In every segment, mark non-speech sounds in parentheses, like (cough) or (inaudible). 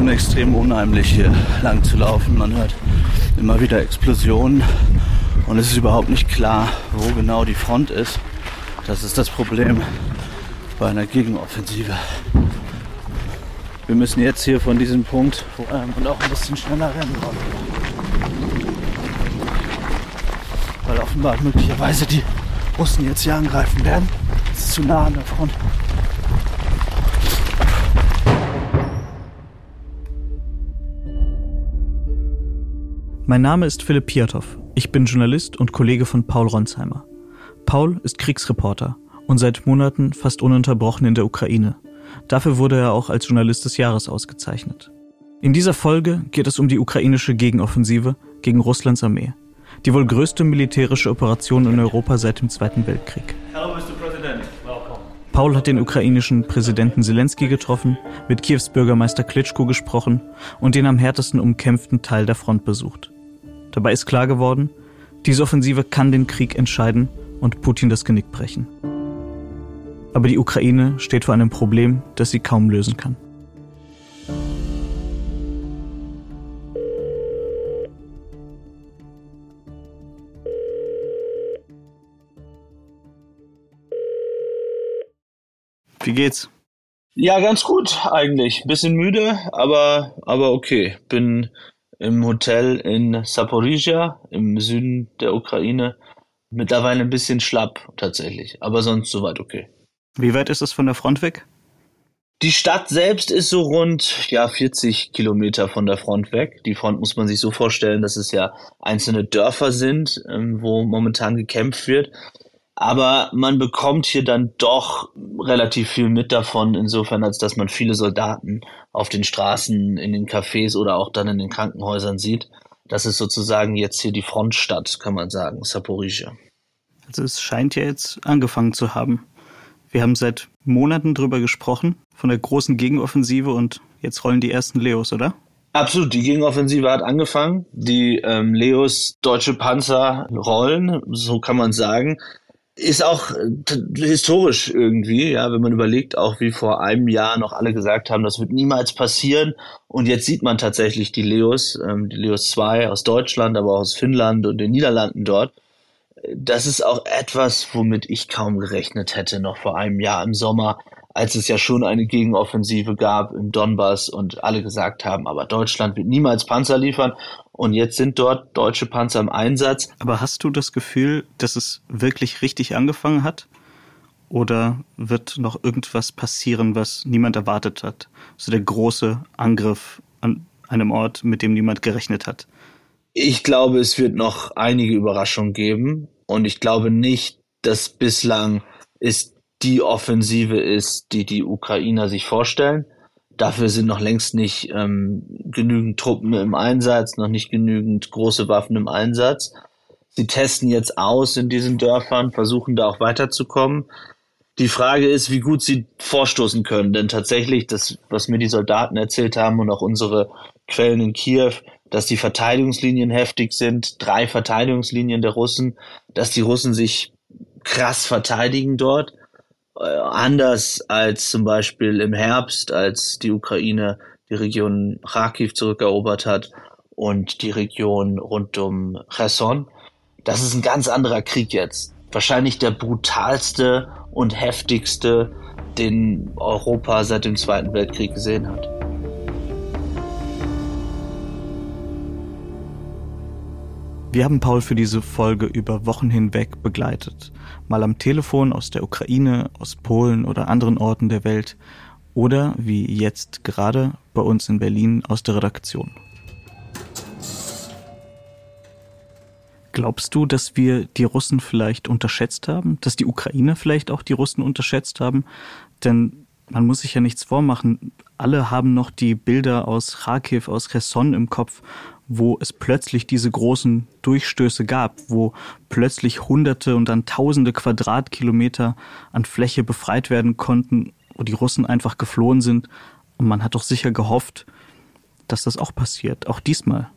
Schon extrem unheimlich hier lang zu laufen. Man hört immer wieder Explosionen und es ist überhaupt nicht klar, wo genau die Front ist. Das ist das Problem bei einer Gegenoffensive. Wir müssen jetzt hier von diesem Punkt ähm, und auch ein bisschen schneller rennen. Weil offenbar möglicherweise die Russen jetzt hier angreifen werden. Es ist zu nah an der Front. Mein Name ist Philipp Piatow. Ich bin Journalist und Kollege von Paul Ronsheimer. Paul ist Kriegsreporter und seit Monaten fast ununterbrochen in der Ukraine. Dafür wurde er auch als Journalist des Jahres ausgezeichnet. In dieser Folge geht es um die ukrainische Gegenoffensive gegen Russlands Armee. Die wohl größte militärische Operation in Europa seit dem Zweiten Weltkrieg. Paul hat den ukrainischen Präsidenten Zelensky getroffen, mit Kiews Bürgermeister Klitschko gesprochen und den am härtesten umkämpften Teil der Front besucht. Dabei ist klar geworden, diese Offensive kann den Krieg entscheiden und Putin das Genick brechen. Aber die Ukraine steht vor einem Problem, das sie kaum lösen kann. Wie geht's? Ja, ganz gut eigentlich. Bisschen müde, aber, aber okay. Bin im Hotel in Saporizhia im Süden der Ukraine. Mittlerweile ein bisschen schlapp tatsächlich, aber sonst soweit okay. Wie weit ist es von der Front weg? Die Stadt selbst ist so rund ja 40 Kilometer von der Front weg. Die Front muss man sich so vorstellen, dass es ja einzelne Dörfer sind, ähm, wo momentan gekämpft wird. Aber man bekommt hier dann doch relativ viel mit davon, insofern, als dass man viele Soldaten auf den Straßen, in den Cafés oder auch dann in den Krankenhäusern sieht. Das ist sozusagen jetzt hier die Frontstadt, kann man sagen, Saporizhia. Also es scheint ja jetzt angefangen zu haben. Wir haben seit Monaten drüber gesprochen, von der großen Gegenoffensive und jetzt rollen die ersten Leos, oder? Absolut, die Gegenoffensive hat angefangen. Die ähm, Leos deutsche Panzer rollen, so kann man sagen ist auch äh, historisch irgendwie, ja, wenn man überlegt, auch wie vor einem Jahr noch alle gesagt haben, das wird niemals passieren. Und jetzt sieht man tatsächlich die Leos, ähm, die Leos 2 aus Deutschland, aber auch aus Finnland und den Niederlanden dort. Das ist auch etwas, womit ich kaum gerechnet hätte, noch vor einem Jahr im Sommer, als es ja schon eine Gegenoffensive gab im Donbass und alle gesagt haben, aber Deutschland wird niemals Panzer liefern. Und jetzt sind dort deutsche Panzer im Einsatz. Aber hast du das Gefühl, dass es wirklich richtig angefangen hat? Oder wird noch irgendwas passieren, was niemand erwartet hat? So der große Angriff an einem Ort, mit dem niemand gerechnet hat. Ich glaube, es wird noch einige Überraschungen geben. Und ich glaube nicht, dass bislang es die Offensive ist, die die Ukrainer sich vorstellen. Dafür sind noch längst nicht ähm, genügend Truppen im Einsatz, noch nicht genügend große Waffen im Einsatz. Sie testen jetzt aus in diesen Dörfern, versuchen da auch weiterzukommen. Die Frage ist, wie gut sie vorstoßen können, denn tatsächlich, das, was mir die Soldaten erzählt haben und auch unsere Quellen in Kiew, dass die Verteidigungslinien heftig sind, drei Verteidigungslinien der Russen, dass die Russen sich krass verteidigen dort anders als zum Beispiel im Herbst, als die Ukraine die Region Kharkiv zurückerobert hat und die Region rund um Cherson. Das ist ein ganz anderer Krieg jetzt. Wahrscheinlich der brutalste und heftigste, den Europa seit dem Zweiten Weltkrieg gesehen hat. Wir haben Paul für diese Folge über Wochen hinweg begleitet. Mal am Telefon aus der Ukraine, aus Polen oder anderen Orten der Welt oder wie jetzt gerade bei uns in Berlin aus der Redaktion. Glaubst du, dass wir die Russen vielleicht unterschätzt haben? Dass die Ukraine vielleicht auch die Russen unterschätzt haben? Denn man muss sich ja nichts vormachen. Alle haben noch die Bilder aus Kharkiv, aus Kherson im Kopf wo es plötzlich diese großen Durchstöße gab, wo plötzlich Hunderte und dann Tausende Quadratkilometer an Fläche befreit werden konnten, wo die Russen einfach geflohen sind. Und man hat doch sicher gehofft, dass das auch passiert, auch diesmal.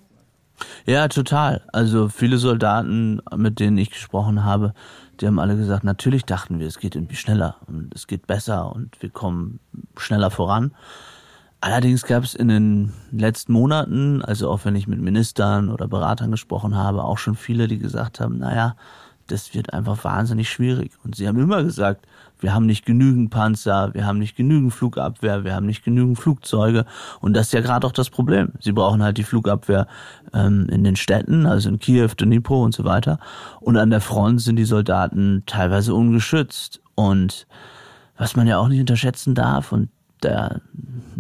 Ja, total. Also viele Soldaten, mit denen ich gesprochen habe, die haben alle gesagt, natürlich dachten wir, es geht irgendwie schneller und es geht besser und wir kommen schneller voran. Allerdings gab es in den letzten Monaten, also auch wenn ich mit Ministern oder Beratern gesprochen habe, auch schon viele, die gesagt haben, naja, das wird einfach wahnsinnig schwierig. Und sie haben immer gesagt, wir haben nicht genügend Panzer, wir haben nicht genügend Flugabwehr, wir haben nicht genügend Flugzeuge. Und das ist ja gerade auch das Problem. Sie brauchen halt die Flugabwehr ähm, in den Städten, also in Kiew, Dnipro und so weiter. Und an der Front sind die Soldaten teilweise ungeschützt. Und was man ja auch nicht unterschätzen darf, und da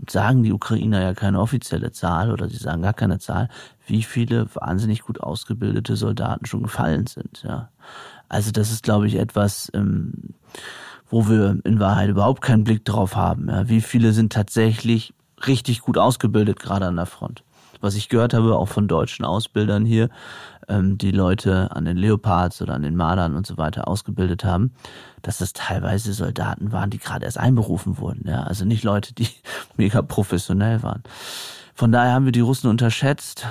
sagen die Ukrainer ja keine offizielle Zahl oder sie sagen gar keine Zahl, wie viele wahnsinnig gut ausgebildete Soldaten schon gefallen sind. Ja. Also das ist, glaube ich, etwas, ähm, wo wir in Wahrheit überhaupt keinen Blick drauf haben. Ja. Wie viele sind tatsächlich richtig gut ausgebildet, gerade an der Front. Was ich gehört habe, auch von deutschen Ausbildern hier, ähm, die Leute an den Leopards oder an den Mardern und so weiter ausgebildet haben, dass das teilweise Soldaten waren, die gerade erst einberufen wurden. Ja? Also nicht Leute, die (laughs) mega professionell waren. Von daher haben wir die Russen unterschätzt.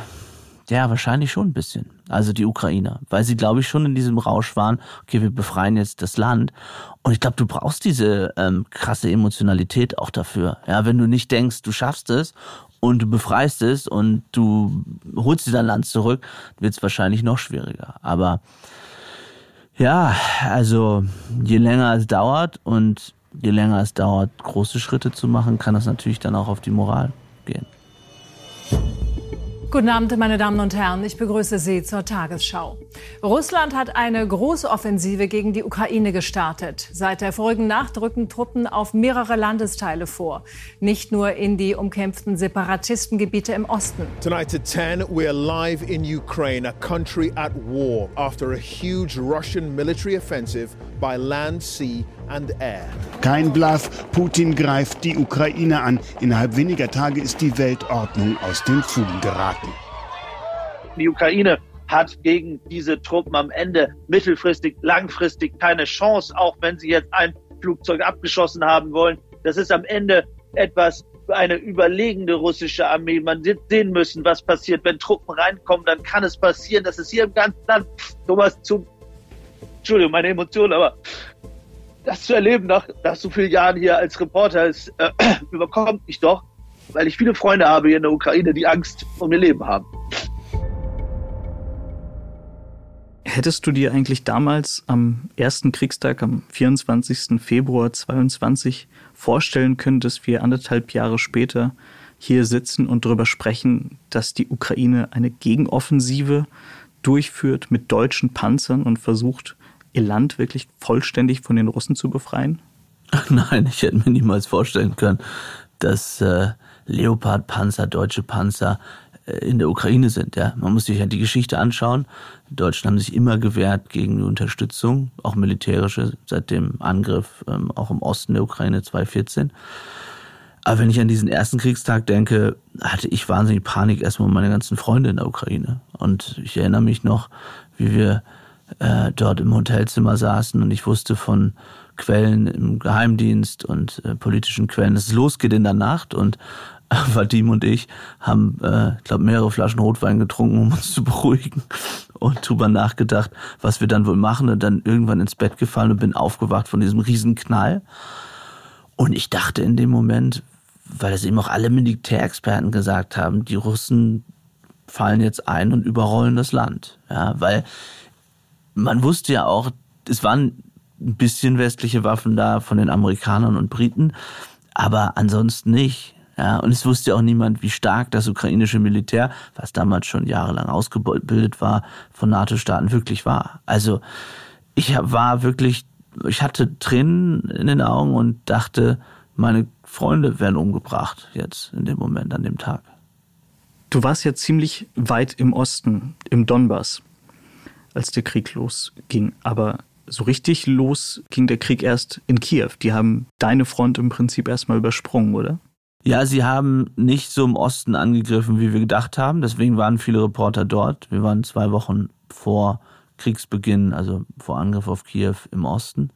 Ja, wahrscheinlich schon ein bisschen. Also die Ukrainer, weil sie, glaube ich, schon in diesem Rausch waren, okay, wir befreien jetzt das Land. Und ich glaube, du brauchst diese ähm, krasse Emotionalität auch dafür. Ja, wenn du nicht denkst, du schaffst es und du befreist es und du holst dir dein Land zurück, wird es wahrscheinlich noch schwieriger. Aber ja, also je länger es dauert und je länger es dauert, große Schritte zu machen, kann das natürlich dann auch auf die Moral gehen. Guten Abend, meine Damen und Herren. Ich begrüße Sie zur Tagesschau. Russland hat eine große Offensive gegen die Ukraine gestartet. Seit der vorigen Nacht rücken Truppen auf mehrere Landesteile vor. Nicht nur in die umkämpften Separatistengebiete im Osten. Tonight at 10, we're live in Ukraine, a country at war after a huge Russian military offensive by land, sea. Kein Bluff, Putin greift die Ukraine an. Innerhalb weniger Tage ist die Weltordnung aus den Fugen geraten. Die Ukraine hat gegen diese Truppen am Ende mittelfristig, langfristig keine Chance, auch wenn sie jetzt ein Flugzeug abgeschossen haben wollen. Das ist am Ende etwas für eine überlegende russische Armee. Man wird sehen müssen, was passiert. Wenn Truppen reinkommen, dann kann es passieren, dass es hier im ganzen Land, Thomas, zu, Entschuldigung, meine Emotionen, aber das zu erleben nach, nach so vielen Jahren hier als Reporter, ist, äh, (clears throat) überkommt mich doch, weil ich viele Freunde habe hier in der Ukraine, die Angst um ihr Leben haben. Hättest du dir eigentlich damals am ersten Kriegstag, am 24. Februar 22, vorstellen können, dass wir anderthalb Jahre später hier sitzen und darüber sprechen, dass die Ukraine eine Gegenoffensive durchführt mit deutschen Panzern und versucht, ihr Land wirklich vollständig von den Russen zu befreien? Nein, ich hätte mir niemals vorstellen können, dass äh, Leopard-Panzer, deutsche Panzer äh, in der Ukraine sind. Ja. Man muss sich ja die Geschichte anschauen. Die Deutschen haben sich immer gewehrt gegen die Unterstützung, auch militärische, seit dem Angriff ähm, auch im Osten der Ukraine 2014. Aber wenn ich an diesen ersten Kriegstag denke, hatte ich wahnsinnig Panik erstmal um meine ganzen Freunde in der Ukraine. Und ich erinnere mich noch, wie wir äh, dort im Hotelzimmer saßen und ich wusste von Quellen im Geheimdienst und äh, politischen Quellen, dass es losgeht in der Nacht und Vadim und ich haben, äh, ich glaube, mehrere Flaschen Rotwein getrunken, um uns (laughs) zu beruhigen und drüber nachgedacht, was wir dann wohl machen und dann irgendwann ins Bett gefallen und bin aufgewacht von diesem riesen Knall. Und ich dachte in dem Moment, weil es eben auch alle Militärexperten gesagt haben, die Russen fallen jetzt ein und überrollen das Land. Ja, weil man wusste ja auch, es waren ein bisschen westliche Waffen da von den Amerikanern und Briten, aber ansonsten nicht. Ja, und es wusste auch niemand, wie stark das ukrainische Militär, was damals schon jahrelang ausgebildet war, von NATO-Staaten wirklich war. Also ich war wirklich, ich hatte Tränen in den Augen und dachte, meine Freunde werden umgebracht jetzt in dem Moment, an dem Tag. Du warst ja ziemlich weit im Osten, im Donbass, als der Krieg losging. Aber so richtig los ging der Krieg erst in Kiew. Die haben deine Front im Prinzip erstmal übersprungen, oder? Ja, sie haben nicht so im Osten angegriffen, wie wir gedacht haben. Deswegen waren viele Reporter dort. Wir waren zwei Wochen vor Kriegsbeginn, also vor Angriff auf Kiew im Osten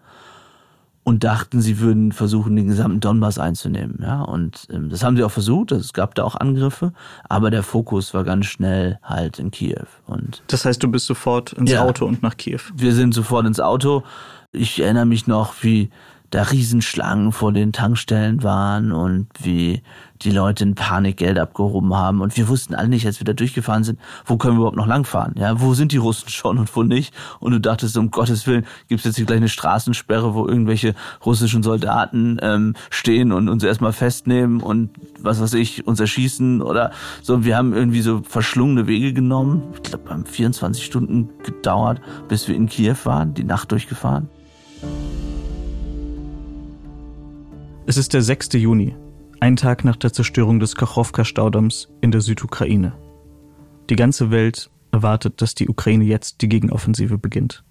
und dachten, sie würden versuchen, den gesamten Donbass einzunehmen. Ja, und ähm, das haben sie auch versucht. Es gab da auch Angriffe, aber der Fokus war ganz schnell halt in Kiew. Und das heißt, du bist sofort ins ja, Auto und nach Kiew. Wir sind sofort ins Auto. Ich erinnere mich noch, wie da Riesenschlangen vor den Tankstellen waren und wie die Leute in Panik Geld abgehoben haben. Und wir wussten alle nicht, als wir da durchgefahren sind, wo können wir überhaupt noch langfahren? Ja, wo sind die Russen schon und wo nicht? Und du dachtest, um Gottes Willen, gibt es jetzt hier gleich eine Straßensperre, wo irgendwelche russischen Soldaten ähm, stehen und uns erstmal festnehmen und was weiß ich, uns erschießen oder so. Wir haben irgendwie so verschlungene Wege genommen. Ich glaube, haben 24 Stunden gedauert, bis wir in Kiew waren, die Nacht durchgefahren. Es ist der 6. Juni, ein Tag nach der Zerstörung des Kachowka-Staudamms in der Südukraine. Die ganze Welt erwartet, dass die Ukraine jetzt die Gegenoffensive beginnt.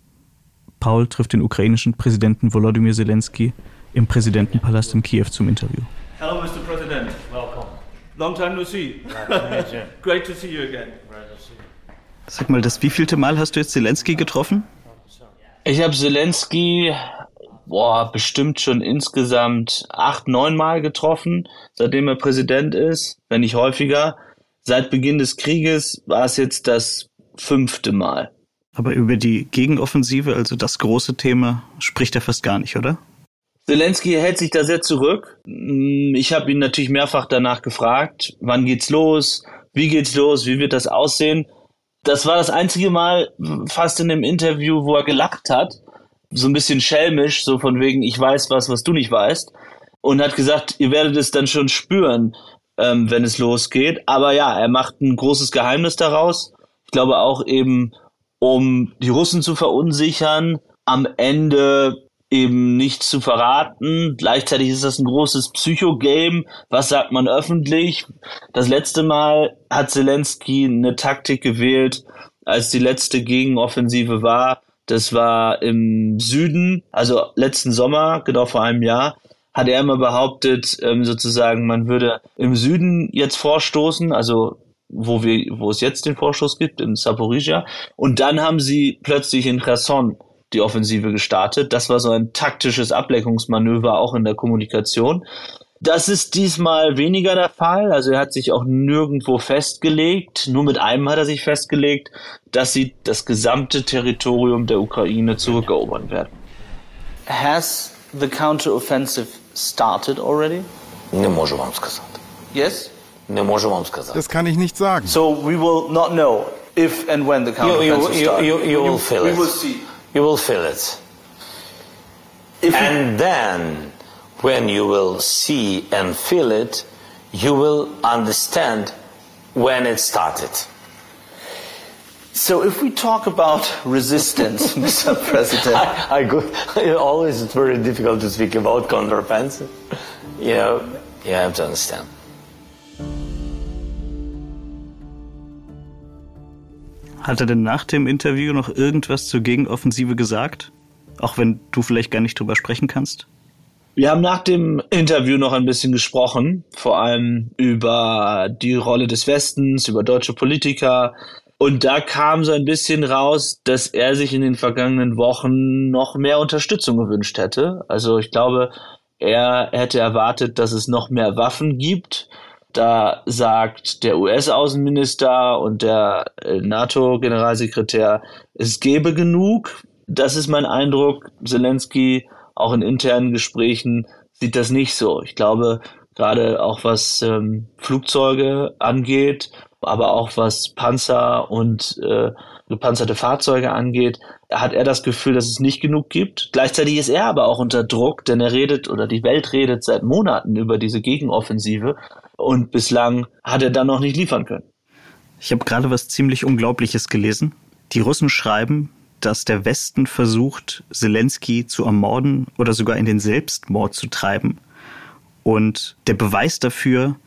Paul trifft den ukrainischen Präsidenten Volodymyr Zelensky im Präsidentenpalast in Kiew zum Interview. Hello, Mr. President. Welcome. Long time no see. (laughs) Great to see you again. Sag mal, das wievielte Mal hast du jetzt Zelensky getroffen? Ich habe Zelensky boah, bestimmt schon insgesamt acht, neun Mal getroffen, seitdem er Präsident ist, wenn nicht häufiger. Seit Beginn des Krieges war es jetzt das fünfte Mal. Aber über die Gegenoffensive, also das große Thema, spricht er fast gar nicht, oder? Zelensky hält sich da sehr zurück. Ich habe ihn natürlich mehrfach danach gefragt, wann geht's los, wie geht's los, wie wird das aussehen. Das war das einzige Mal fast in dem Interview, wo er gelacht hat so ein bisschen schelmisch, so von wegen, ich weiß was, was du nicht weißt. Und hat gesagt, ihr werdet es dann schon spüren, ähm, wenn es losgeht. Aber ja, er macht ein großes Geheimnis daraus. Ich glaube auch eben, um die Russen zu verunsichern, am Ende eben nichts zu verraten. Gleichzeitig ist das ein großes Psychogame. Was sagt man öffentlich? Das letzte Mal hat Zelensky eine Taktik gewählt, als die letzte Gegenoffensive war, das war im Süden, also letzten Sommer, genau vor einem Jahr, hat er immer behauptet, ähm, sozusagen, man würde im Süden jetzt vorstoßen, also wo wir, wo es jetzt den Vorstoß gibt, in Saporizia. Und dann haben sie plötzlich in Kherson die Offensive gestartet. Das war so ein taktisches Ablenkungsmanöver auch in der Kommunikation. Das ist diesmal weniger der Fall. Also er hat sich auch nirgendwo festgelegt. Nur mit einem hat er sich festgelegt, dass sie das gesamte Territorium der Ukraine zurückerobern werden. Has the counteroffensive started already? Не можу вам сказати. Yes? Не можу вам сказати. Das kann ich nicht sagen. So we will not know if and when the counteroffensive you, you, you, you, you will feel we it. will see. You will feel it. If and then when you will see and feel it, you will understand when it started. So if we talk about resistance, (laughs) Mr. President, I, I go, (laughs) always it's very difficult to speak about counteroffensive. You know, you have to understand. Hat er denn nach dem Interview noch irgendwas zur Gegenoffensive gesagt? Auch wenn du vielleicht gar nicht drüber sprechen kannst? Wir haben nach dem Interview noch ein bisschen gesprochen, vor allem über die Rolle des Westens, über deutsche Politiker. Und da kam so ein bisschen raus, dass er sich in den vergangenen Wochen noch mehr Unterstützung gewünscht hätte. Also ich glaube, er hätte erwartet, dass es noch mehr Waffen gibt. Da sagt der US-Außenminister und der äh, NATO-Generalsekretär, es gäbe genug. Das ist mein Eindruck. Zelensky auch in internen Gesprächen sieht das nicht so. Ich glaube, gerade auch was ähm, Flugzeuge angeht, aber auch was Panzer und äh, gepanzerte Fahrzeuge angeht, hat er das Gefühl, dass es nicht genug gibt. Gleichzeitig ist er aber auch unter Druck, denn er redet oder die Welt redet seit Monaten über diese Gegenoffensive und bislang hat er dann noch nicht liefern können. Ich habe gerade was ziemlich Unglaubliches gelesen. Die Russen schreiben, dass der Westen versucht, Zelensky zu ermorden oder sogar in den Selbstmord zu treiben. Und der Beweis dafür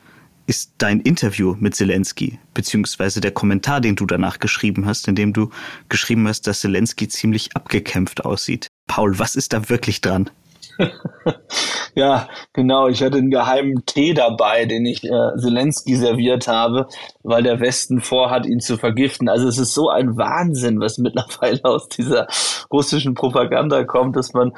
ist dein Interview mit Zelensky, beziehungsweise der Kommentar, den du danach geschrieben hast, in dem du geschrieben hast, dass Zelensky ziemlich abgekämpft aussieht. Paul, was ist da wirklich dran? (laughs) ja, genau. Ich hatte einen geheimen Tee dabei, den ich äh, Zelensky serviert habe, weil der Westen vorhat, ihn zu vergiften. Also es ist so ein Wahnsinn, was mittlerweile aus dieser russischen Propaganda kommt, dass man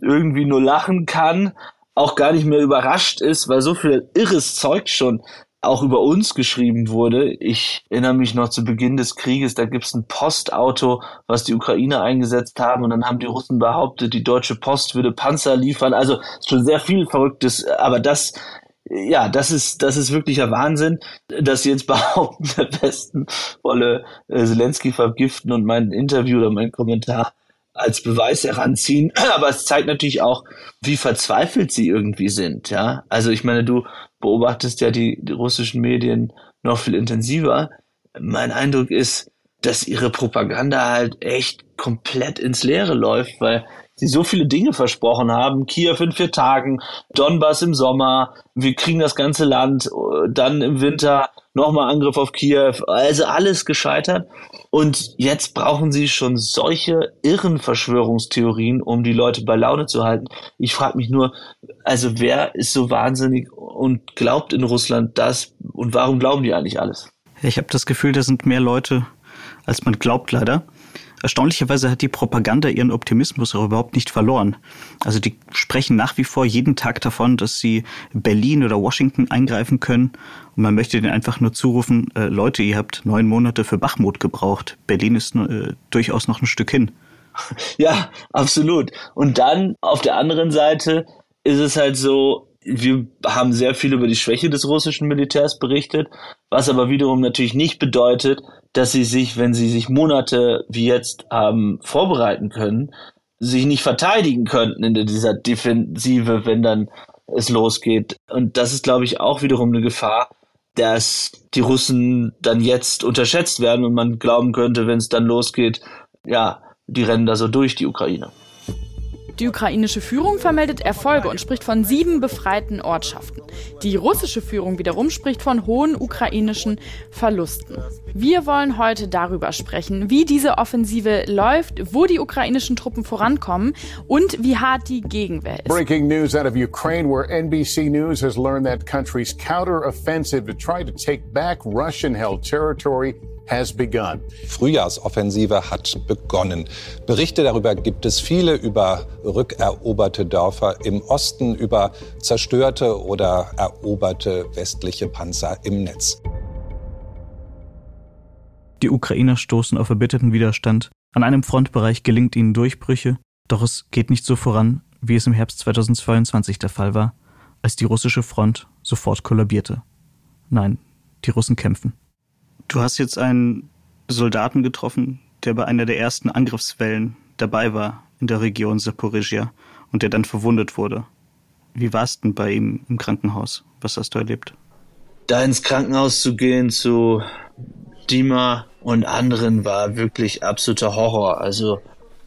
irgendwie nur lachen kann, auch gar nicht mehr überrascht ist, weil so viel irres Zeug schon auch über uns geschrieben wurde. Ich erinnere mich noch zu Beginn des Krieges, da gibt es ein Postauto, was die Ukrainer eingesetzt haben und dann haben die Russen behauptet, die deutsche Post würde Panzer liefern. Also schon sehr viel Verrücktes, aber das ja, das ist, das ist wirklicher Wahnsinn, dass sie jetzt (laughs) behaupten, der Westen wolle äh, Zelensky vergiften und mein Interview oder mein Kommentar als Beweis heranziehen. (clears throat) Aber es zeigt natürlich auch, wie verzweifelt sie irgendwie sind, ja. Also ich meine, du beobachtest ja die, die russischen Medien noch viel intensiver. Mein Eindruck ist, dass ihre Propaganda halt echt komplett ins Leere läuft, weil sie so viele Dinge versprochen haben. Kiew in vier Tagen, Donbass im Sommer, wir kriegen das ganze Land, dann im Winter nochmal Angriff auf Kiew, also alles gescheitert. Und jetzt brauchen sie schon solche irren Verschwörungstheorien, um die Leute bei Laune zu halten. Ich frage mich nur, also wer ist so wahnsinnig und glaubt in Russland das und warum glauben die eigentlich alles? Ich habe das Gefühl, da sind mehr Leute, als man glaubt leider. Erstaunlicherweise hat die Propaganda ihren Optimismus auch überhaupt nicht verloren. Also die sprechen nach wie vor jeden Tag davon, dass sie Berlin oder Washington eingreifen können. Und man möchte denen einfach nur zurufen, äh, Leute, ihr habt neun Monate für Bachmut gebraucht. Berlin ist äh, durchaus noch ein Stück hin. (laughs) Ja, absolut. Und dann auf der anderen Seite ist es halt so, wir haben sehr viel über die Schwäche des russischen Militärs berichtet, was aber wiederum natürlich nicht bedeutet, dass sie sich, wenn sie sich Monate wie jetzt haben vorbereiten können, sich nicht verteidigen könnten in dieser Defensive, wenn dann es losgeht. Und das ist, glaube ich, auch wiederum eine Gefahr, dass die Russen dann jetzt unterschätzt werden und man glauben könnte, wenn es dann losgeht, ja, die rennen da so durch, die Ukraine. Die ukrainische Führung vermeldet Erfolge und spricht von sieben befreiten Ortschaften. Die russische Führung wiederum spricht von hohen ukrainischen Verlusten. Wir wollen heute darüber sprechen, wie diese Offensive läuft, wo die ukrainischen Truppen vorankommen und wie hart die Gegenwehr ist. Breaking news out of Ukraine, where NBC News has learned that country's counteroffensive to try to take back Russian-held territory has begun. Frühjahrsoffensive hat begonnen. Berichte darüber gibt es viele über rückeroberte Dörfer im Osten, über zerstörte oder eroberte westliche Panzer im Netz. Die Ukrainer stoßen auf erbitterten Widerstand. An einem Frontbereich gelingt ihnen Durchbrüche, doch es geht nicht so voran, wie es im Herbst 2022 der Fall war, als die russische Front sofort kollabierte. Nein, die Russen kämpfen. Du hast jetzt einen Soldaten getroffen, der bei einer der ersten Angriffswellen dabei war in der Region Saporizhia und der dann verwundet wurde. Wie war es denn bei ihm im Krankenhaus? Was hast du erlebt? Da ins Krankenhaus zu gehen zu Dima und anderen war wirklich absoluter Horror. Also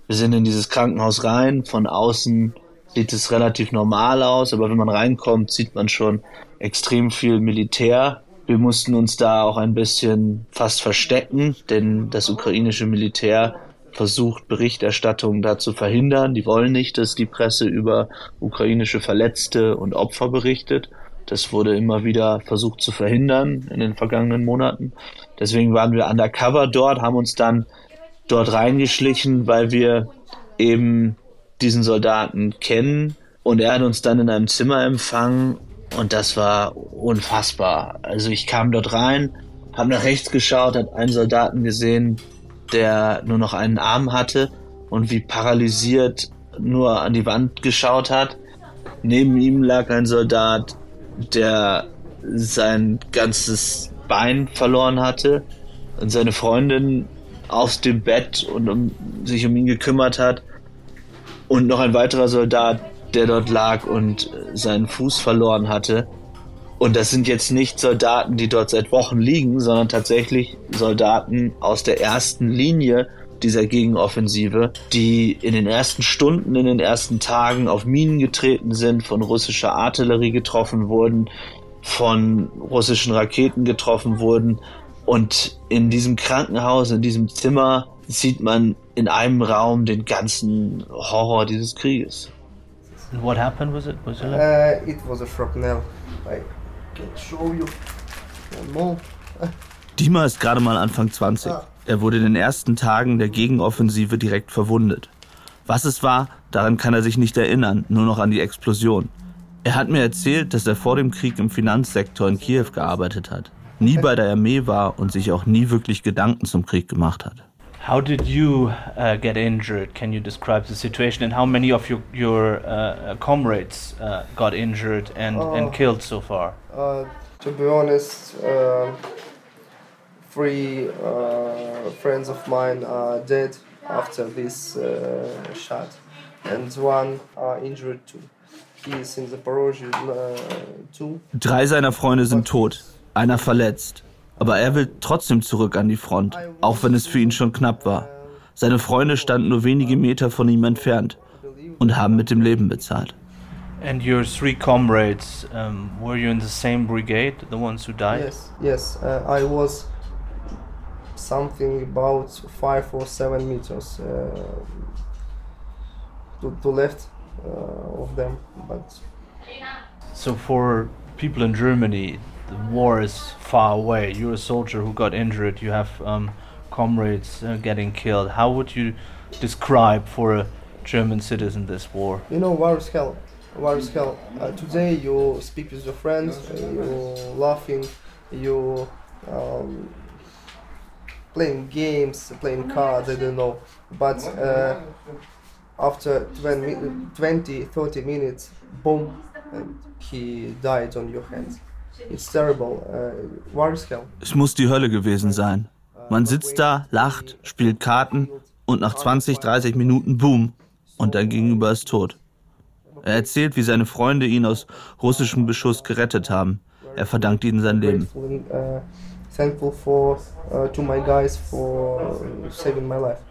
wir sind in dieses Krankenhaus rein, von außen sieht es relativ normal aus, aber wenn man reinkommt, sieht man schon extrem viel Militär wir mussten uns da auch ein bisschen fast verstecken, denn das ukrainische Militär versucht Berichterstattung da zu verhindern. Die wollen nicht, dass die Presse über ukrainische Verletzte und Opfer berichtet. Das wurde immer wieder versucht zu verhindern in den vergangenen Monaten. Deswegen waren wir undercover dort, haben uns dann dort reingeschlichen, weil wir eben diesen Soldaten kennen. Und er hat uns dann in einem Zimmer empfangen und das war unfassbar. Also ich kam dort rein, habe nach rechts geschaut, hat einen Soldaten gesehen, der nur noch einen Arm hatte und wie paralysiert nur an die Wand geschaut hat. Neben ihm lag ein Soldat, der sein ganzes Bein verloren hatte und seine Freundin aus dem Bett und um, sich um ihn gekümmert hat. Und noch ein weiterer Soldat, der dort lag und seinen Fuß verloren hatte. Und das sind jetzt nicht Soldaten, die dort seit Wochen liegen, sondern tatsächlich Soldaten aus der ersten Linie dieser Gegenoffensive, die in den ersten Stunden, in den ersten Tagen auf Minen getreten sind, von russischer Artillerie getroffen wurden, von russischen Raketen getroffen wurden. Und in diesem Krankenhaus, in diesem Zimmer, sieht man in einem Raum den ganzen Horror dieses Krieges. And what happened? Was it? Was it? Uh, it was a shrapnel. I can show you one more. Dima ist gerade mal Anfang 20. Er wurde in den ersten Tagen der Gegenoffensive direkt verwundet. Was es war, daran kann er sich nicht erinnern, nur noch an die Explosion. Er hat mir erzählt, dass er vor dem Krieg im Finanzsektor in Kiew gearbeitet hat, nie bei der Armee war und sich auch nie wirklich Gedanken zum Krieg gemacht hat. How did you uh, get injured? Can you describe the situation and how many of your, your uh, comrades uh, got injured and, and Oh. killed so far? Uh, to be honest, uh, three uh, friends of mine are dead after this uh, shot, and one are injured too. He is in Zaporozhye uh, too. Drei seiner Freunde sind tot, einer verletzt. Aber er will trotzdem zurück an die Front, auch wenn es für ihn schon knapp war. Seine Freunde standen nur wenige Meter von ihm entfernt und haben mit dem Leben bezahlt. And your three comrades, um, were you in the same brigade, the ones who died? Yes, yes. Uh, I was something about five or seven meters uh, to, to left uh, of them, but So for people in Germany, the war is far away. You're a soldier who got injured. You have um, comrades uh, getting killed. How would you describe for a German citizen this war? you know, war is hell. War is hell. Uh, today you speak with your friends, uh, you laughing, you um, playing games, playing cards, I don't know. But uh, after 20, 20, 30 minutes, boom, and he died on your hands. It's terrible. Uh, war is hell. Es muss die Hölle gewesen sein. Man sitzt da, lacht, spielt Karten und nach 20, 30 Minuten boom und dein Gegenüber ist tot. Er erzählt, wie seine Freunde ihn aus russischem Beschuss gerettet haben. Er verdankt ihnen sein Leben. My life.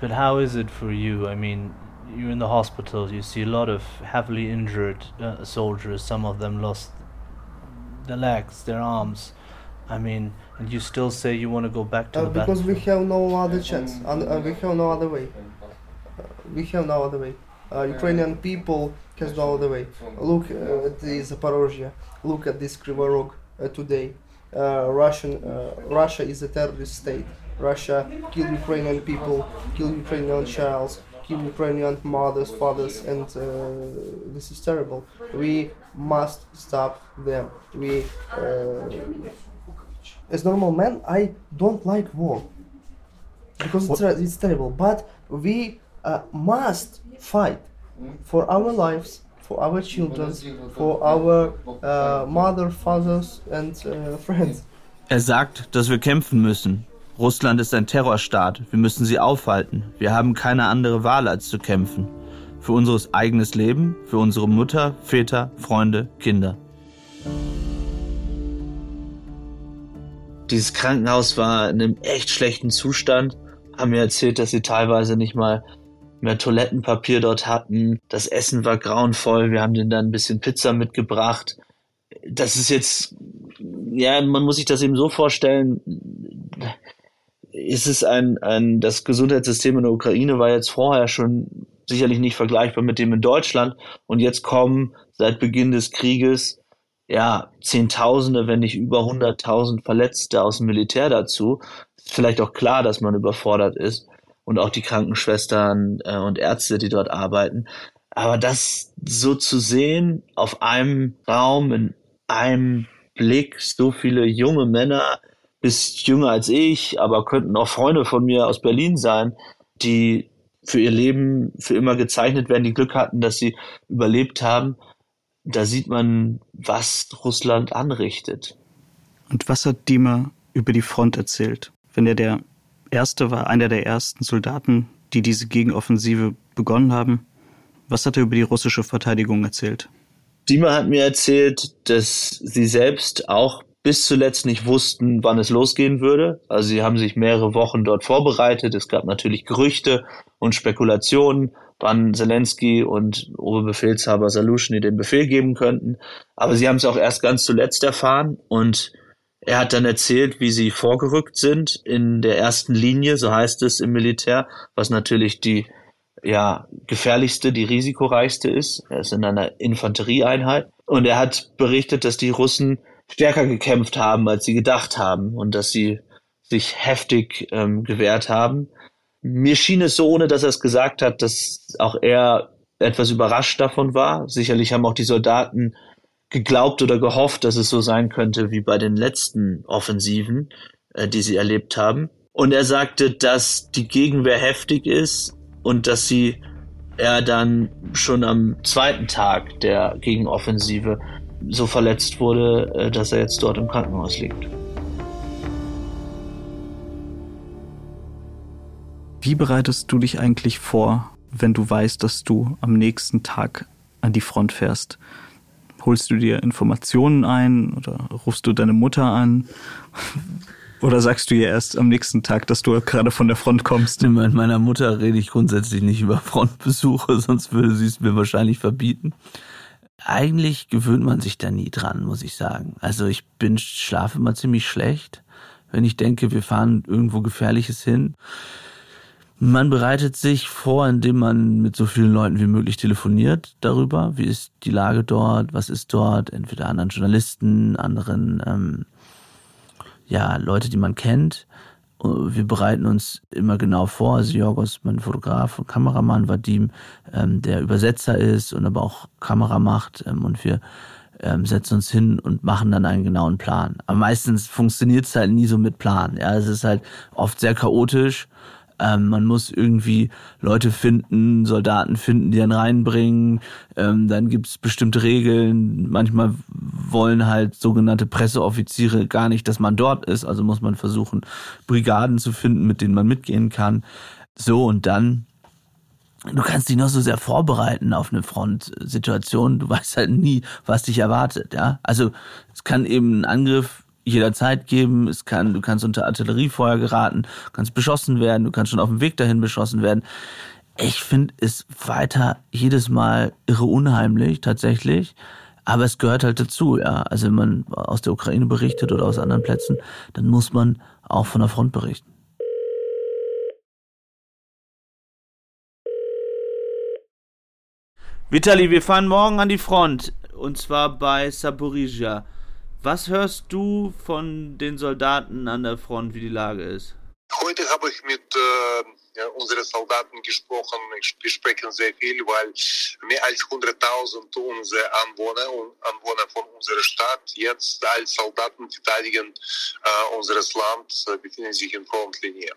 But how is it for you? I mean, you're in the hospital. You see a lot of heavily injured uh, soldiers. Some of them lost their legs, their arms. I mean, and you still say you want to go back to Uh, the because we have no other chance, and uh, we have no other way. Uh, we have no other way. Uh, Ukrainian people has no other way. Look uh, at the Zaporozhye. Look at this Krivorog uh, today. Uh, Russian, uh, Russia is a terrorist state. Russia killed Ukrainian people, killed Ukrainian childs, kill Ukrainian mothers, fathers, and uh, this is terrible. We must stop them. We, uh, as normal man, I don't like war because it's, it's terrible. But we uh, must fight for our lives, for our children, for our uh, mother, fathers, and uh, friends. Er sagt, dass wir kämpfen müssen. Russland ist ein Terrorstaat. Wir müssen sie aufhalten. Wir haben keine andere Wahl als zu kämpfen. Für unser eigenes Leben, für unsere Mutter, Väter, Freunde, Kinder. Dieses Krankenhaus war in einem echt schlechten Zustand. Haben mir erzählt, dass sie teilweise nicht mal mehr Toilettenpapier dort hatten. Das Essen war grauenvoll. Wir haben denen dann ein bisschen Pizza mitgebracht. Das ist jetzt, ja, man muss sich das eben so vorstellen. Ist es ein, ein, das Gesundheitssystem in der Ukraine war jetzt vorher schon sicherlich nicht vergleichbar mit dem in Deutschland. Und jetzt kommen seit Beginn des Krieges ja, Zehntausende, wenn nicht über hunderttausend Verletzte aus dem Militär dazu. Ist vielleicht auch klar, dass man überfordert ist und auch die Krankenschwestern äh, und Ärzte, die dort arbeiten. Aber das so zu sehen, auf einem Raum, in einem Blick, so viele junge Männer, bis jünger als ich, aber könnten auch Freunde von mir aus Berlin sein, die für ihr Leben für immer gezeichnet werden, die Glück hatten, dass sie überlebt haben da sieht man, was Russland anrichtet. Und was hat Dima über die Front erzählt? Wenn er der Erste war, einer der ersten Soldaten, die diese Gegenoffensive begonnen haben, was hat er über die russische Verteidigung erzählt? Dima hat mir erzählt, dass sie selbst auch bis zuletzt nicht wussten, wann es losgehen würde. Also sie haben sich mehrere Wochen dort vorbereitet. Es gab natürlich Gerüchte und Spekulationen, wann Zelensky und Oberbefehlshaber Salushny den Befehl geben könnten. Aber sie haben es auch erst ganz zuletzt erfahren und er hat dann erzählt, wie sie vorgerückt sind in der ersten Linie, so heißt es im Militär, was natürlich die ja, gefährlichste, die risikoreichste ist. Er ist in einer Infanterieeinheit und er hat berichtet, dass die Russen stärker gekämpft haben, als sie gedacht haben und dass sie sich heftig ähm, gewehrt haben. Mir schien es so, ohne dass er es gesagt hat, dass auch er etwas überrascht davon war. Sicherlich haben auch die Soldaten geglaubt oder gehofft, dass es so sein könnte wie bei den letzten Offensiven, äh, die sie erlebt haben. Und er sagte, dass die Gegenwehr heftig ist und dass sie er dann schon am zweiten Tag der Gegenoffensive so verletzt wurde, äh, dass er jetzt dort im Krankenhaus liegt. Wie bereitest du dich eigentlich vor, wenn du weißt, dass du am nächsten Tag an die Front fährst? Holst du dir Informationen ein oder rufst du deine Mutter an? (laughs) Oder sagst du ihr erst am nächsten Tag, dass du gerade von der Front kommst? Mit meiner Mutter rede ich grundsätzlich nicht über Frontbesuche, (laughs) sonst würde sie es mir wahrscheinlich verbieten. Eigentlich gewöhnt man sich da nie dran, muss ich sagen. Also ich bin, schlafe immer ziemlich schlecht, wenn ich denke, wir fahren irgendwo Gefährliches hin. Man bereitet sich vor, indem man mit so vielen Leuten wie möglich telefoniert darüber, wie ist die Lage dort, was ist dort, entweder anderen Journalisten, anderen ähm, ja, Leute, die man kennt. Wir bereiten uns immer genau vor. Also Jorgos, mein Fotograf und Kameramann, Vadim, ähm, der Übersetzer ist und aber auch Kamera macht. Ähm, und wir ähm, setzen uns hin und machen dann einen genauen Plan. Aber meistens funktioniert es halt nie so mit Plan. Ja, es ist halt oft sehr chaotisch ähm, man muss irgendwie Leute finden, Soldaten finden, die dann reinbringen. Ähm, dann gibt's bestimmte Regeln. Manchmal wollen halt sogenannte Presseoffiziere gar nicht, dass man dort ist. Also muss man versuchen, Brigaden zu finden, mit denen man mitgehen kann. So und dann du kannst dich noch so sehr vorbereiten auf eine Frontsituation, du (laughs) weißt halt nie, was dich erwartet, ja. Also es kann eben ein Angriff jederzeit geben. Es kann, du kannst unter Artilleriefeuer geraten, kannst beschossen werden, du kannst schon auf dem Weg dahin beschossen werden. Ich finde es weiter jedes Mal irre unheimlich, tatsächlich. Aber es gehört halt dazu, ja. Also wenn man aus der Ukraine berichtet oder aus anderen Plätzen, dann muss man auch von der Front berichten. Vitali, wir fahren morgen an die Front. Und zwar bei Saporizhia. Was hörst du von den Soldaten an der Front, wie die Lage ist? Heute habe ich mit äh, ja, unseren Soldaten gesprochen. Wir sprechen sehr viel, weil mehr als 100.000 unserer Anwohner und Anwohner von unserer Stadt jetzt als Soldaten verteidigen äh, unseres Land, äh, befinden sich in Frontlinie.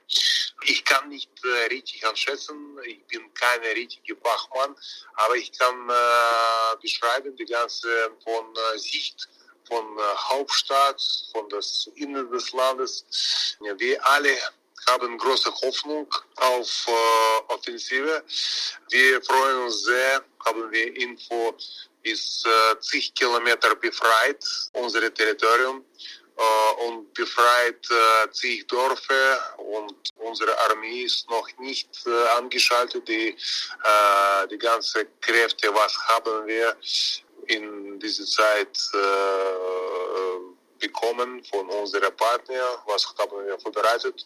Ich kann nicht äh, richtig einschätzen, ich bin kein richtiger Wachmann, aber ich kann äh, beschreiben die ganze von äh, Sicht von der Hauptstadt, von das Innen des Landes. Wir alle haben große Hoffnung auf äh, Offensive. Wir freuen uns sehr, haben wir Info, ist äh, zig Kilometer befreit, unser Territorium äh, und befreit äh, zig Dörfer und unsere Armee ist noch nicht äh, angeschaltet. Die, äh, die ganze Kräfte, was haben wir, in dieser Zeit äh, bekommen von unserer Partner, was haben wir vorbereitet.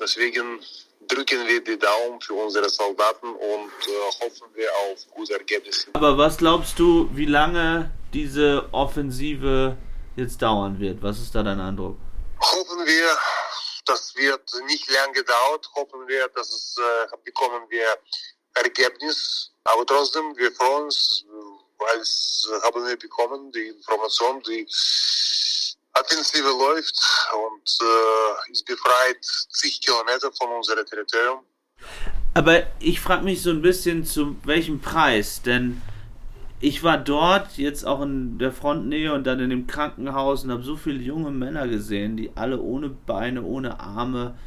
Deswegen drücken wir die Daumen für unsere Soldaten und äh, hoffen wir auf gute Ergebnisse. Aber was glaubst du, wie lange diese Offensive jetzt dauern wird? Was ist da dein Eindruck? Hoffen wir, das wird nicht lange dauern. Hoffen wir, dass es äh, bekommen wir Ergebnis. Aber trotzdem, wir freuen uns, weil es haben wir bekommen, die Information, die Offensive läuft und äh, ist befreit zig Kilometer von unserem Territorium. Aber ich frage mich so ein bisschen, zu welchem Preis, denn ich war dort jetzt auch in der Frontnähe und dann in dem Krankenhaus und habe so viele junge Männer gesehen, die alle ohne Beine, ohne Arme,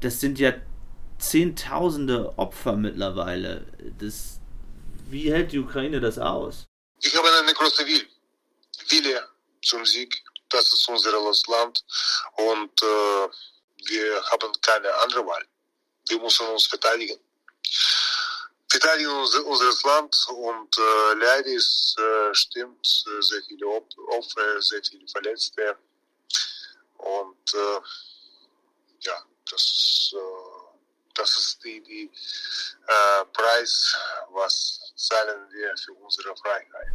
das sind ja Zehntausende Opfer mittlerweile. Das, wie hält die Ukraine das aus? Ich habe eine große Wille, Wille zum Sieg. Das ist unser Land und äh, wir haben keine andere Wahl. Wir müssen uns verteidigen. Verteidigen unser, unser Land und äh, leider ist, äh, stimmt äh, sehr viele Opfer, sehr viele Verletzte und äh, ja, das, äh, das ist die, die äh, Preis, was zahlen wir für unsere Freiheit.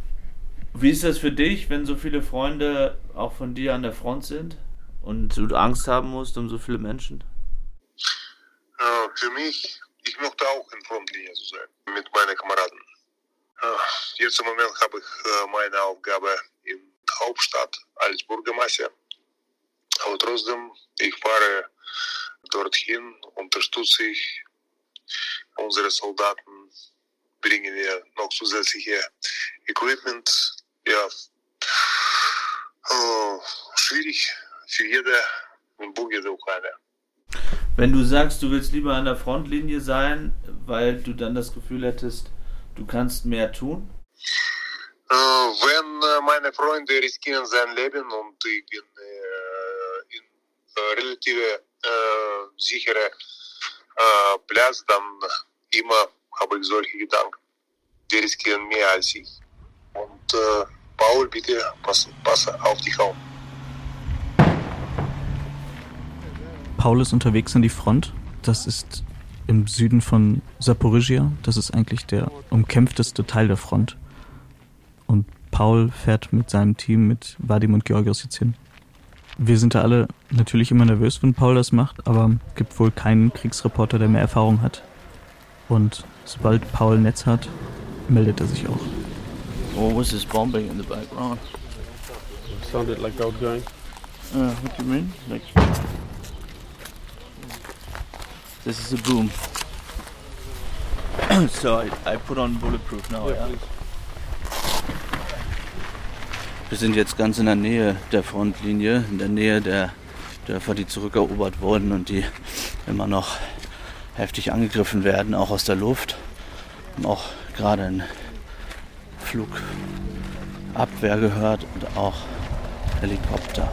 Wie ist das für dich, wenn so viele Freunde auch von dir an der Front sind und du Angst haben musst um so viele Menschen? Äh, für mich, ich möchte auch in Frontlinie sein mit meinen Kameraden. Äh, jetzt im Moment habe ich äh, meine Aufgabe in der Hauptstadt als Bürgermeister. Aber trotzdem, ich fahre dorthin, unterstütze ich unsere Soldaten, bringen wir noch zusätzliche Equipment. Ja, äh, schwierig für jede Bürger der Ukraine. Wenn du sagst, du willst lieber an der Frontlinie sein, weil du dann das Gefühl hättest, du kannst mehr tun? Äh, wenn äh, meine Freunde riskieren sein Leben und ich bin äh, in äh, relative äh, sichere äh, Platz, dann immer habe ich solche Gedanken. Die riskieren mehr als ich. Und äh, Paul, bitte pass, pass auf dich auf. Paul ist unterwegs an die Front. Das ist im Süden von Saporizhia. Das ist eigentlich der umkämpfteste Teil der Front. Und Paul fährt mit seinem Team, mit Vadim und Georgios jetzt hin. Wir sind da alle natürlich immer nervös, wenn Paul das macht, aber es gibt wohl keinen Kriegsreporter, der mehr Erfahrung hat. Und sobald Paul Netz hat, meldet er sich auch. What was this bombing in the background? It sounded like outgoing. Uh, what do you mean? Like this is a boom. (coughs) so I, I put on bulletproof now. Yeah, Yeah, Wir sind jetzt ganz in der Nähe der Frontlinie, in der Nähe der Dörfer, die zurückerobert wurden und die immer noch heftig angegriffen werden, auch aus der Luft. Und auch gerade ein Flugabwehr gehört und auch Helikopter.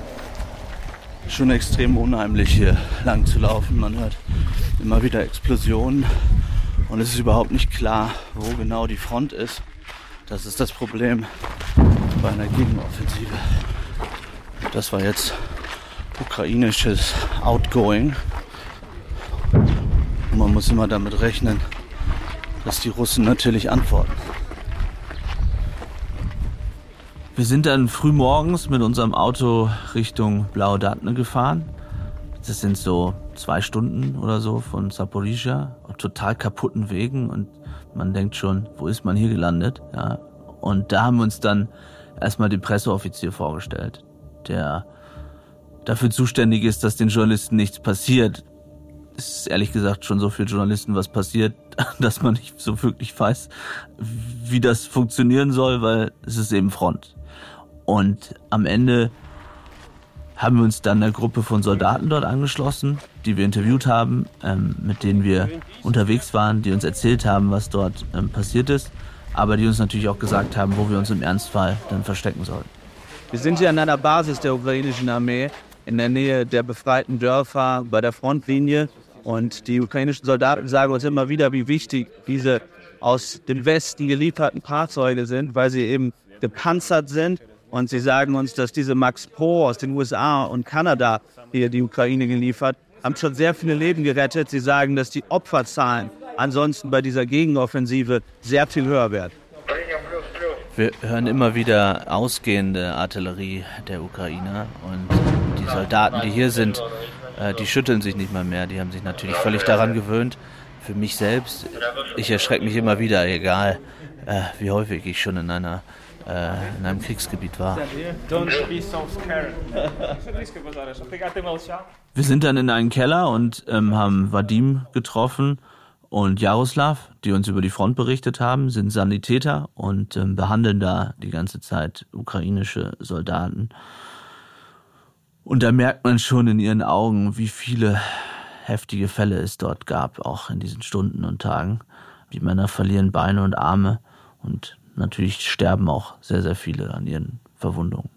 Schon extrem unheimlich hier lang zu laufen. Man hört immer wieder Explosionen und es ist überhaupt nicht klar, wo genau die Front ist. Das ist das Problem bei einer Gegenoffensive. Das war jetzt ukrainisches Outgoing. Und man muss immer damit rechnen, dass die Russen natürlich antworten. Wir sind dann früh morgens mit unserem Auto Richtung Blaue Datne gefahren. Das sind so zwei Stunden oder so von Saporizhia, auf total kaputten Wegen und man denkt schon, wo ist man hier gelandet? Ja. Und da haben wir uns dann erstmal den Presseoffizier vorgestellt, der dafür zuständig ist, dass den Journalisten nichts passiert. Es ist ehrlich gesagt schon so viel Journalisten was passiert, (laughs) dass man nicht so wirklich weiß, wie das funktionieren soll, weil es ist eben Front. Und am Ende haben wir uns dann einer Gruppe von Soldaten dort angeschlossen, die wir interviewt haben, ähm, mit denen wir unterwegs waren, die uns erzählt haben, was dort ähm, passiert ist, aber die uns natürlich auch gesagt haben, wo wir uns im Ernstfall dann verstecken sollen. Wir sind hier an einer Basis der ukrainischen Armee in der Nähe der befreiten Dörfer bei der Frontlinie. Und die ukrainischen Soldaten sagen uns immer wieder, wie wichtig diese aus dem Westen gelieferten Fahrzeuge sind, weil sie eben gepanzert sind. Und sie sagen uns, dass diese Max Pro aus den USA und Kanada hier die Ukraine geliefert, haben schon sehr viele Leben gerettet. Sie sagen, dass die Opferzahlen ansonsten bei dieser Gegenoffensive sehr viel höher werden. Wir hören immer wieder ausgehende Artillerie der Ukrainer und die Soldaten, die hier sind, äh, die schütteln sich nicht mal mehr. Die haben sich natürlich völlig daran gewöhnt. Für mich selbst, ich erschrecke mich immer wieder, egal äh, wie häufig ich schon in einer äh, in einem Kriegsgebiet war. Don't be so scared. (laughs) Wir sind dann in einen Keller und ähm, haben Vadim getroffen und Jaroslav, die uns über die Front berichtet haben, sind Sanitäter und ähm, behandeln da die ganze Zeit ukrainische Soldaten. Und da merkt man schon in ihren Augen, wie viele heftige Fälle es dort gab, auch in diesen Stunden und Tagen. Die Männer verlieren Beine und Arme und natürlich sterben auch sehr, sehr viele an ihren Verwundungen.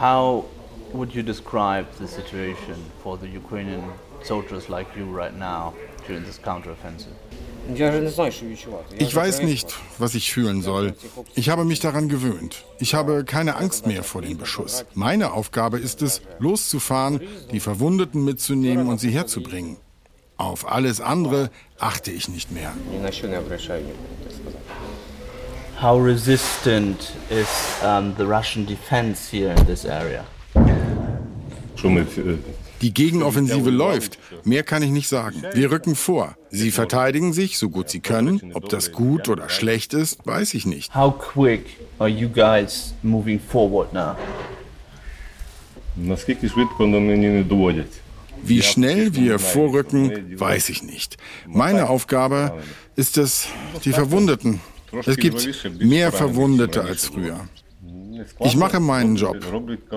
How would you describe the situation for the Ukrainian soldiers like you right now? Ich weiß nicht, was ich fühlen soll. Ich habe mich daran gewöhnt. Ich habe keine Angst mehr vor dem Beschuss. Meine Aufgabe ist es, loszufahren, die Verwundeten mitzunehmen und sie herzubringen. Auf alles andere achte ich nicht mehr. How resistant is um, the Russian defense here in this area? Die Gegenoffensive läuft. Mehr kann ich nicht sagen. Wir rücken vor. Sie verteidigen sich, so gut sie können. Ob das gut oder schlecht ist, weiß ich nicht. How quick are you guys moving forward now? Wie schnell wir vorrücken, weiß ich nicht. Meine Aufgabe ist es, die Verwundeten. Es gibt mehr Verwundete als früher. Ich mache meinen Job.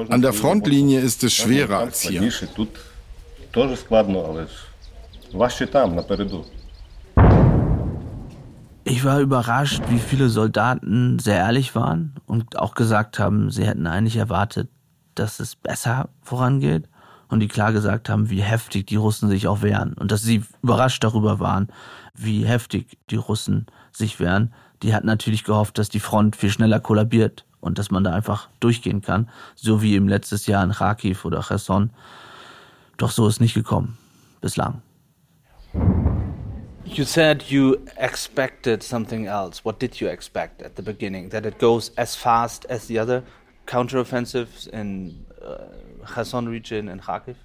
An der Frontlinie ist es schwerer als hier. Ich war überrascht, wie viele Soldaten sehr ehrlich waren und auch gesagt haben, sie hätten eigentlich erwartet, dass es besser vorangeht und die klar gesagt haben, wie heftig die Russen sich auch wehren und dass sie überrascht darüber waren, wie heftig die Russen sich wehren. Die hatten natürlich gehofft, dass die Front viel schneller kollabiert und dass man da einfach durchgehen kann, so wie im letztes Jahr in Kharkiv oder Cherson. Doch so ist nicht gekommen, bislang. You said you expected something else. What did you expect at the beginning? That it goes as fast as the other counteroffensives in uh, Kherson region and Kharkiv?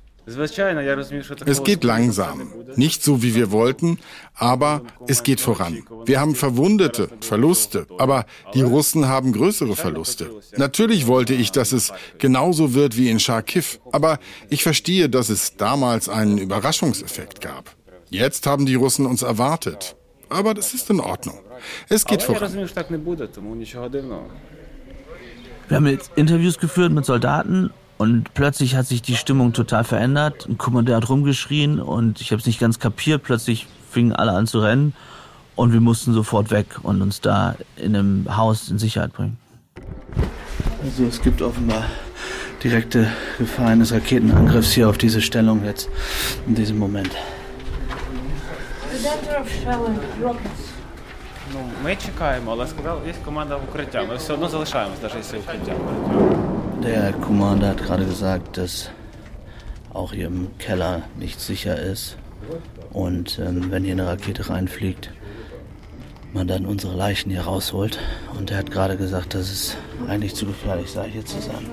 Es geht langsam, nicht so wie wir wollten, aber es geht voran. Wir haben Verwundete, Verluste, aber die Russen haben größere Verluste. Natürlich wollte ich, dass es genauso wird wie in Charkiw, aber ich verstehe, dass es damals einen Überraschungseffekt gab. Jetzt haben die Russen uns erwartet, aber das ist in Ordnung. Es geht voran. Wir haben jetzt Interviews geführt mit Soldaten und plötzlich hat sich die Stimmung total verändert. Ein Kommandeur hat rumgeschrien und ich habe es nicht ganz kapiert. Plötzlich fingen alle an zu rennen und wir mussten sofort weg und uns da in einem Haus in Sicherheit bringen. Also es gibt offenbar direkte Gefahr eines Raketenangriffs hier auf diese Stellung jetzt in diesem Moment. Ну, ми чекаємо, але сказав, є команда в укриття. Ми все одно залишаємось, навіть якщо укриття. Der Commander hat gerade gesagt, dass auch hier im Keller nicht sicher ist. Und ähm, wenn hier eine Rakete reinfliegt, man dann unsere Leichen hier rausholt. Und er hat gerade gesagt, dass es eigentlich zu gefährlich sei, hier zu sein.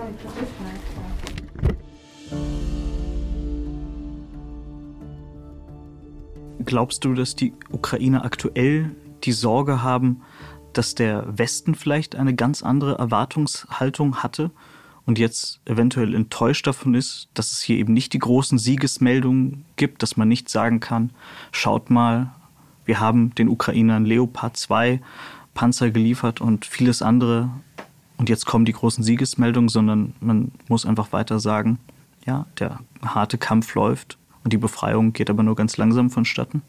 Glaubst du, dass die Ukrainer aktuell die Sorge haben, dass der Westen vielleicht eine ganz andere Erwartungshaltung hatte und jetzt eventuell enttäuscht davon ist, dass es hier eben nicht die großen Siegesmeldungen gibt, dass man nicht sagen kann, schaut mal, wir haben den Ukrainern Leopard 2 Panzer geliefert und vieles andere und jetzt kommen die großen Siegesmeldungen, sondern man muss einfach weiter sagen, ja, der harte Kampf läuft und die Befreiung geht aber nur ganz langsam vonstatten.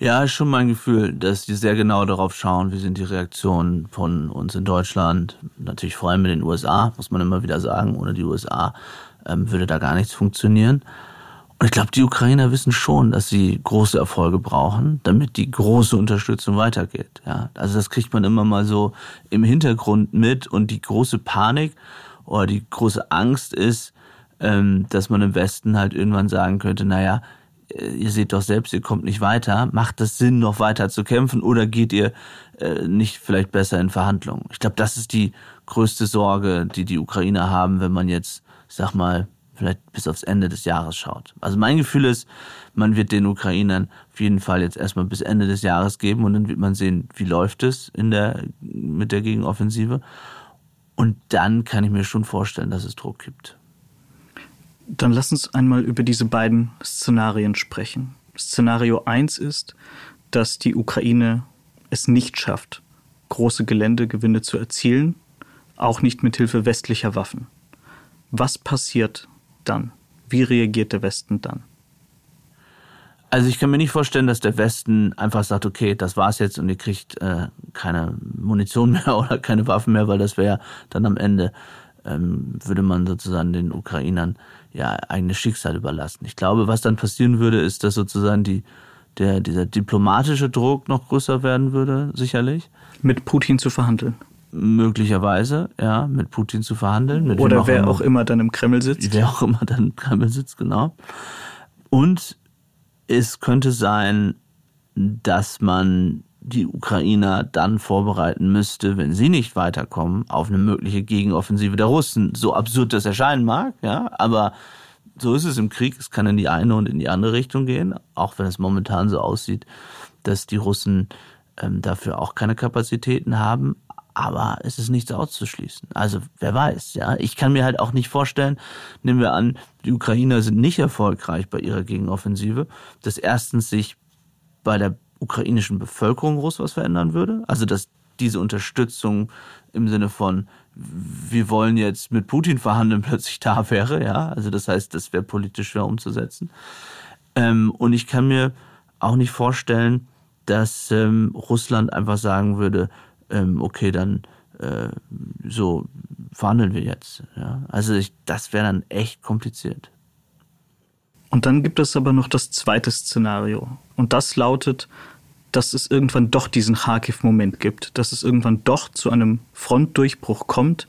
Ja, ist schon mein Gefühl, dass die sehr genau darauf schauen, wie sind die Reaktionen von uns in Deutschland, natürlich vor allem in den USA, muss man immer wieder sagen. Ohne die USA ähm, würde da gar nichts funktionieren. Und ich glaube, die Ukrainer wissen schon, dass sie große Erfolge brauchen, damit die große Unterstützung weitergeht. Ja, also das kriegt man immer mal so im Hintergrund mit und die große Panik oder die große Angst ist, ähm, dass man im Westen halt irgendwann sagen könnte, naja, ihr seht doch selbst, ihr kommt nicht weiter, macht es Sinn, noch weiter zu kämpfen oder geht ihr äh, nicht vielleicht besser in Verhandlungen? Ich glaube, das ist die größte Sorge, die die Ukrainer haben, wenn man jetzt, ich sag mal, vielleicht bis aufs Ende des Jahres schaut. Also mein Gefühl ist, man wird den Ukrainern auf jeden Fall jetzt erstmal bis Ende des Jahres geben und dann wird man sehen, wie läuft es in der, mit der Gegenoffensive. Und dann kann ich mir schon vorstellen, dass es Druck gibt. Dann lass uns einmal über diese beiden Szenarien sprechen. Szenario 1 ist, dass die Ukraine es nicht schafft, große Geländegewinne zu erzielen, auch nicht mit Hilfe westlicher Waffen. Was passiert dann? Wie reagiert der Westen dann? Also ich kann mir nicht vorstellen, dass der Westen einfach sagt, okay, das war's jetzt und ihr kriegt äh, keine Munition (laughs) mehr oder keine Waffen mehr, weil das wäre dann am Ende, ähm, würde man sozusagen den Ukrainern ja eigenes Schicksal überlassen. Ich glaube, was dann passieren würde, ist, dass sozusagen die, der, dieser diplomatische Druck noch größer werden würde, sicherlich. Mit Putin zu verhandeln. Möglicherweise, ja, mit Putin zu verhandeln. Oder wer auch immer dann im Kreml sitzt. Wer auch immer dann im Kreml sitzt, genau. Und es könnte sein, dass man die Ukrainer dann vorbereiten müsste, wenn sie nicht weiterkommen, auf eine mögliche Gegenoffensive der Russen. So absurd das erscheinen mag, ja, aber so ist es im Krieg. Es kann in die eine und in die andere Richtung gehen, auch wenn es momentan so aussieht, dass die Russen ähm, dafür auch keine Kapazitäten haben. Aber es ist nichts auszuschließen. Also wer weiß, ja. Ich kann mir halt auch nicht vorstellen, nehmen wir an, die Ukrainer sind nicht erfolgreich bei ihrer Gegenoffensive, dass erstens sich bei der ukrainischen Bevölkerung groß was verändern würde. Also dass diese Unterstützung im Sinne von wir wollen jetzt mit Putin verhandeln (laughs) plötzlich da wäre, ja. Also das heißt, das wäre politisch schwer umzusetzen. Ähm, und ich kann mir auch nicht vorstellen, dass ähm, Russland einfach sagen würde, ähm, okay, dann äh, so verhandeln wir jetzt. Ja? Also ich, das wäre dann echt kompliziert. Und dann gibt es aber noch das zweite Szenario. Und das lautet, dass es irgendwann doch diesen Kharkiv-Moment gibt, dass es irgendwann doch zu einem Frontdurchbruch kommt,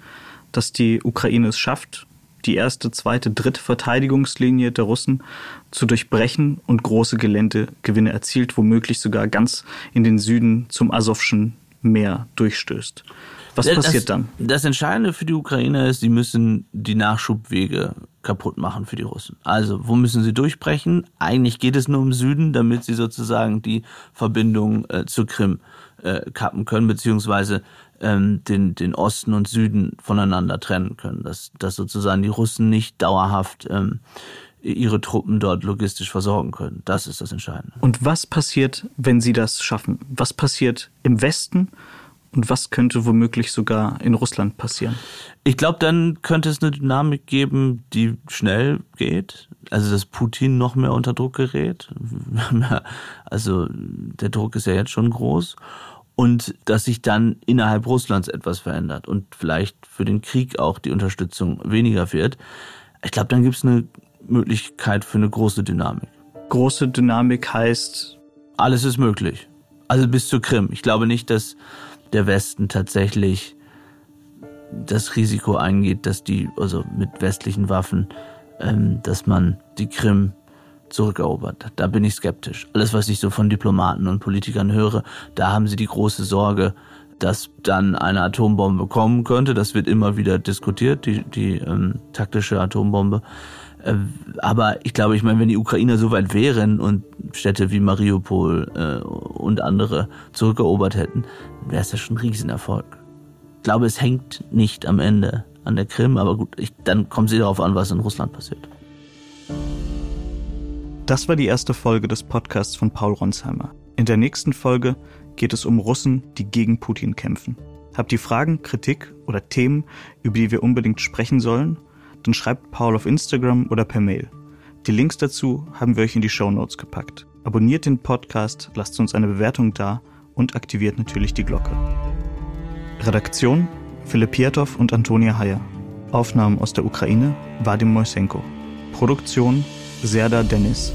dass die Ukraine es schafft, die erste, zweite, dritte Verteidigungslinie der Russen zu durchbrechen und große Geländegewinne erzielt, womöglich sogar ganz in den Süden zum Asowschen Meer durchstößt. Was das, passiert dann? Das Entscheidende für die Ukrainer ist, sie müssen die Nachschubwege kaputt machen für die Russen. Also, wo müssen sie durchbrechen? Eigentlich geht es nur um Süden, damit sie sozusagen die Verbindung äh, zur Krim äh, kappen können, beziehungsweise ähm, den, den Osten und Süden voneinander trennen können. Dass, dass sozusagen die Russen nicht dauerhaft ähm, ihre Truppen dort logistisch versorgen können. Das ist das Entscheidende. Und was passiert, wenn sie das schaffen? Was passiert im Westen? Und was könnte womöglich sogar in Russland passieren? Ich glaube, dann könnte es eine Dynamik geben, die schnell geht. Also, dass Putin noch mehr unter Druck gerät. (laughs) Also, der Druck ist ja jetzt schon groß. Und dass sich dann innerhalb Russlands etwas verändert und vielleicht für den Krieg auch die Unterstützung weniger wird. Ich glaube, dann gibt es eine Möglichkeit für eine große Dynamik. Große Dynamik heißt? Alles ist möglich. Also bis zur Krim. Ich glaube nicht, dass der Westen tatsächlich das Risiko eingeht, dass die, also mit westlichen Waffen, ähm, dass man die Krim zurückerobert. Da bin ich skeptisch. Alles, was ich so von Diplomaten und Politikern höre, da haben sie die große Sorge, dass dann eine Atombombe kommen könnte. Das wird immer wieder diskutiert, die, die ähm, taktische Atombombe. Äh, aber ich glaube, ich meine, wenn die Ukrainer so weit wären und Städte wie Mariupol äh, und andere zurückerobert hätten, wäre es ja schon ein Riesenerfolg. Ich glaube, es hängt nicht am Ende an der Krim, aber gut, ich, dann kommt sie darauf an, was in Russland passiert. Das war die erste Folge des Podcasts von Paul Ronsheimer. In der nächsten Folge geht es um Russen, die gegen Putin kämpfen. Habt ihr Fragen, Kritik oder Themen, über die wir unbedingt sprechen sollen? Dann schreibt Paul auf Instagram oder per Mail. Die Links dazu haben wir euch in die Show Notes gepackt. Abonniert den Podcast, lasst uns eine Bewertung da und aktiviert natürlich die Glocke. Redaktion Philipp Pietow und Antonia Heyer. Aufnahmen aus der Ukraine Vadim Moisenko. Produktion Serda Dennis.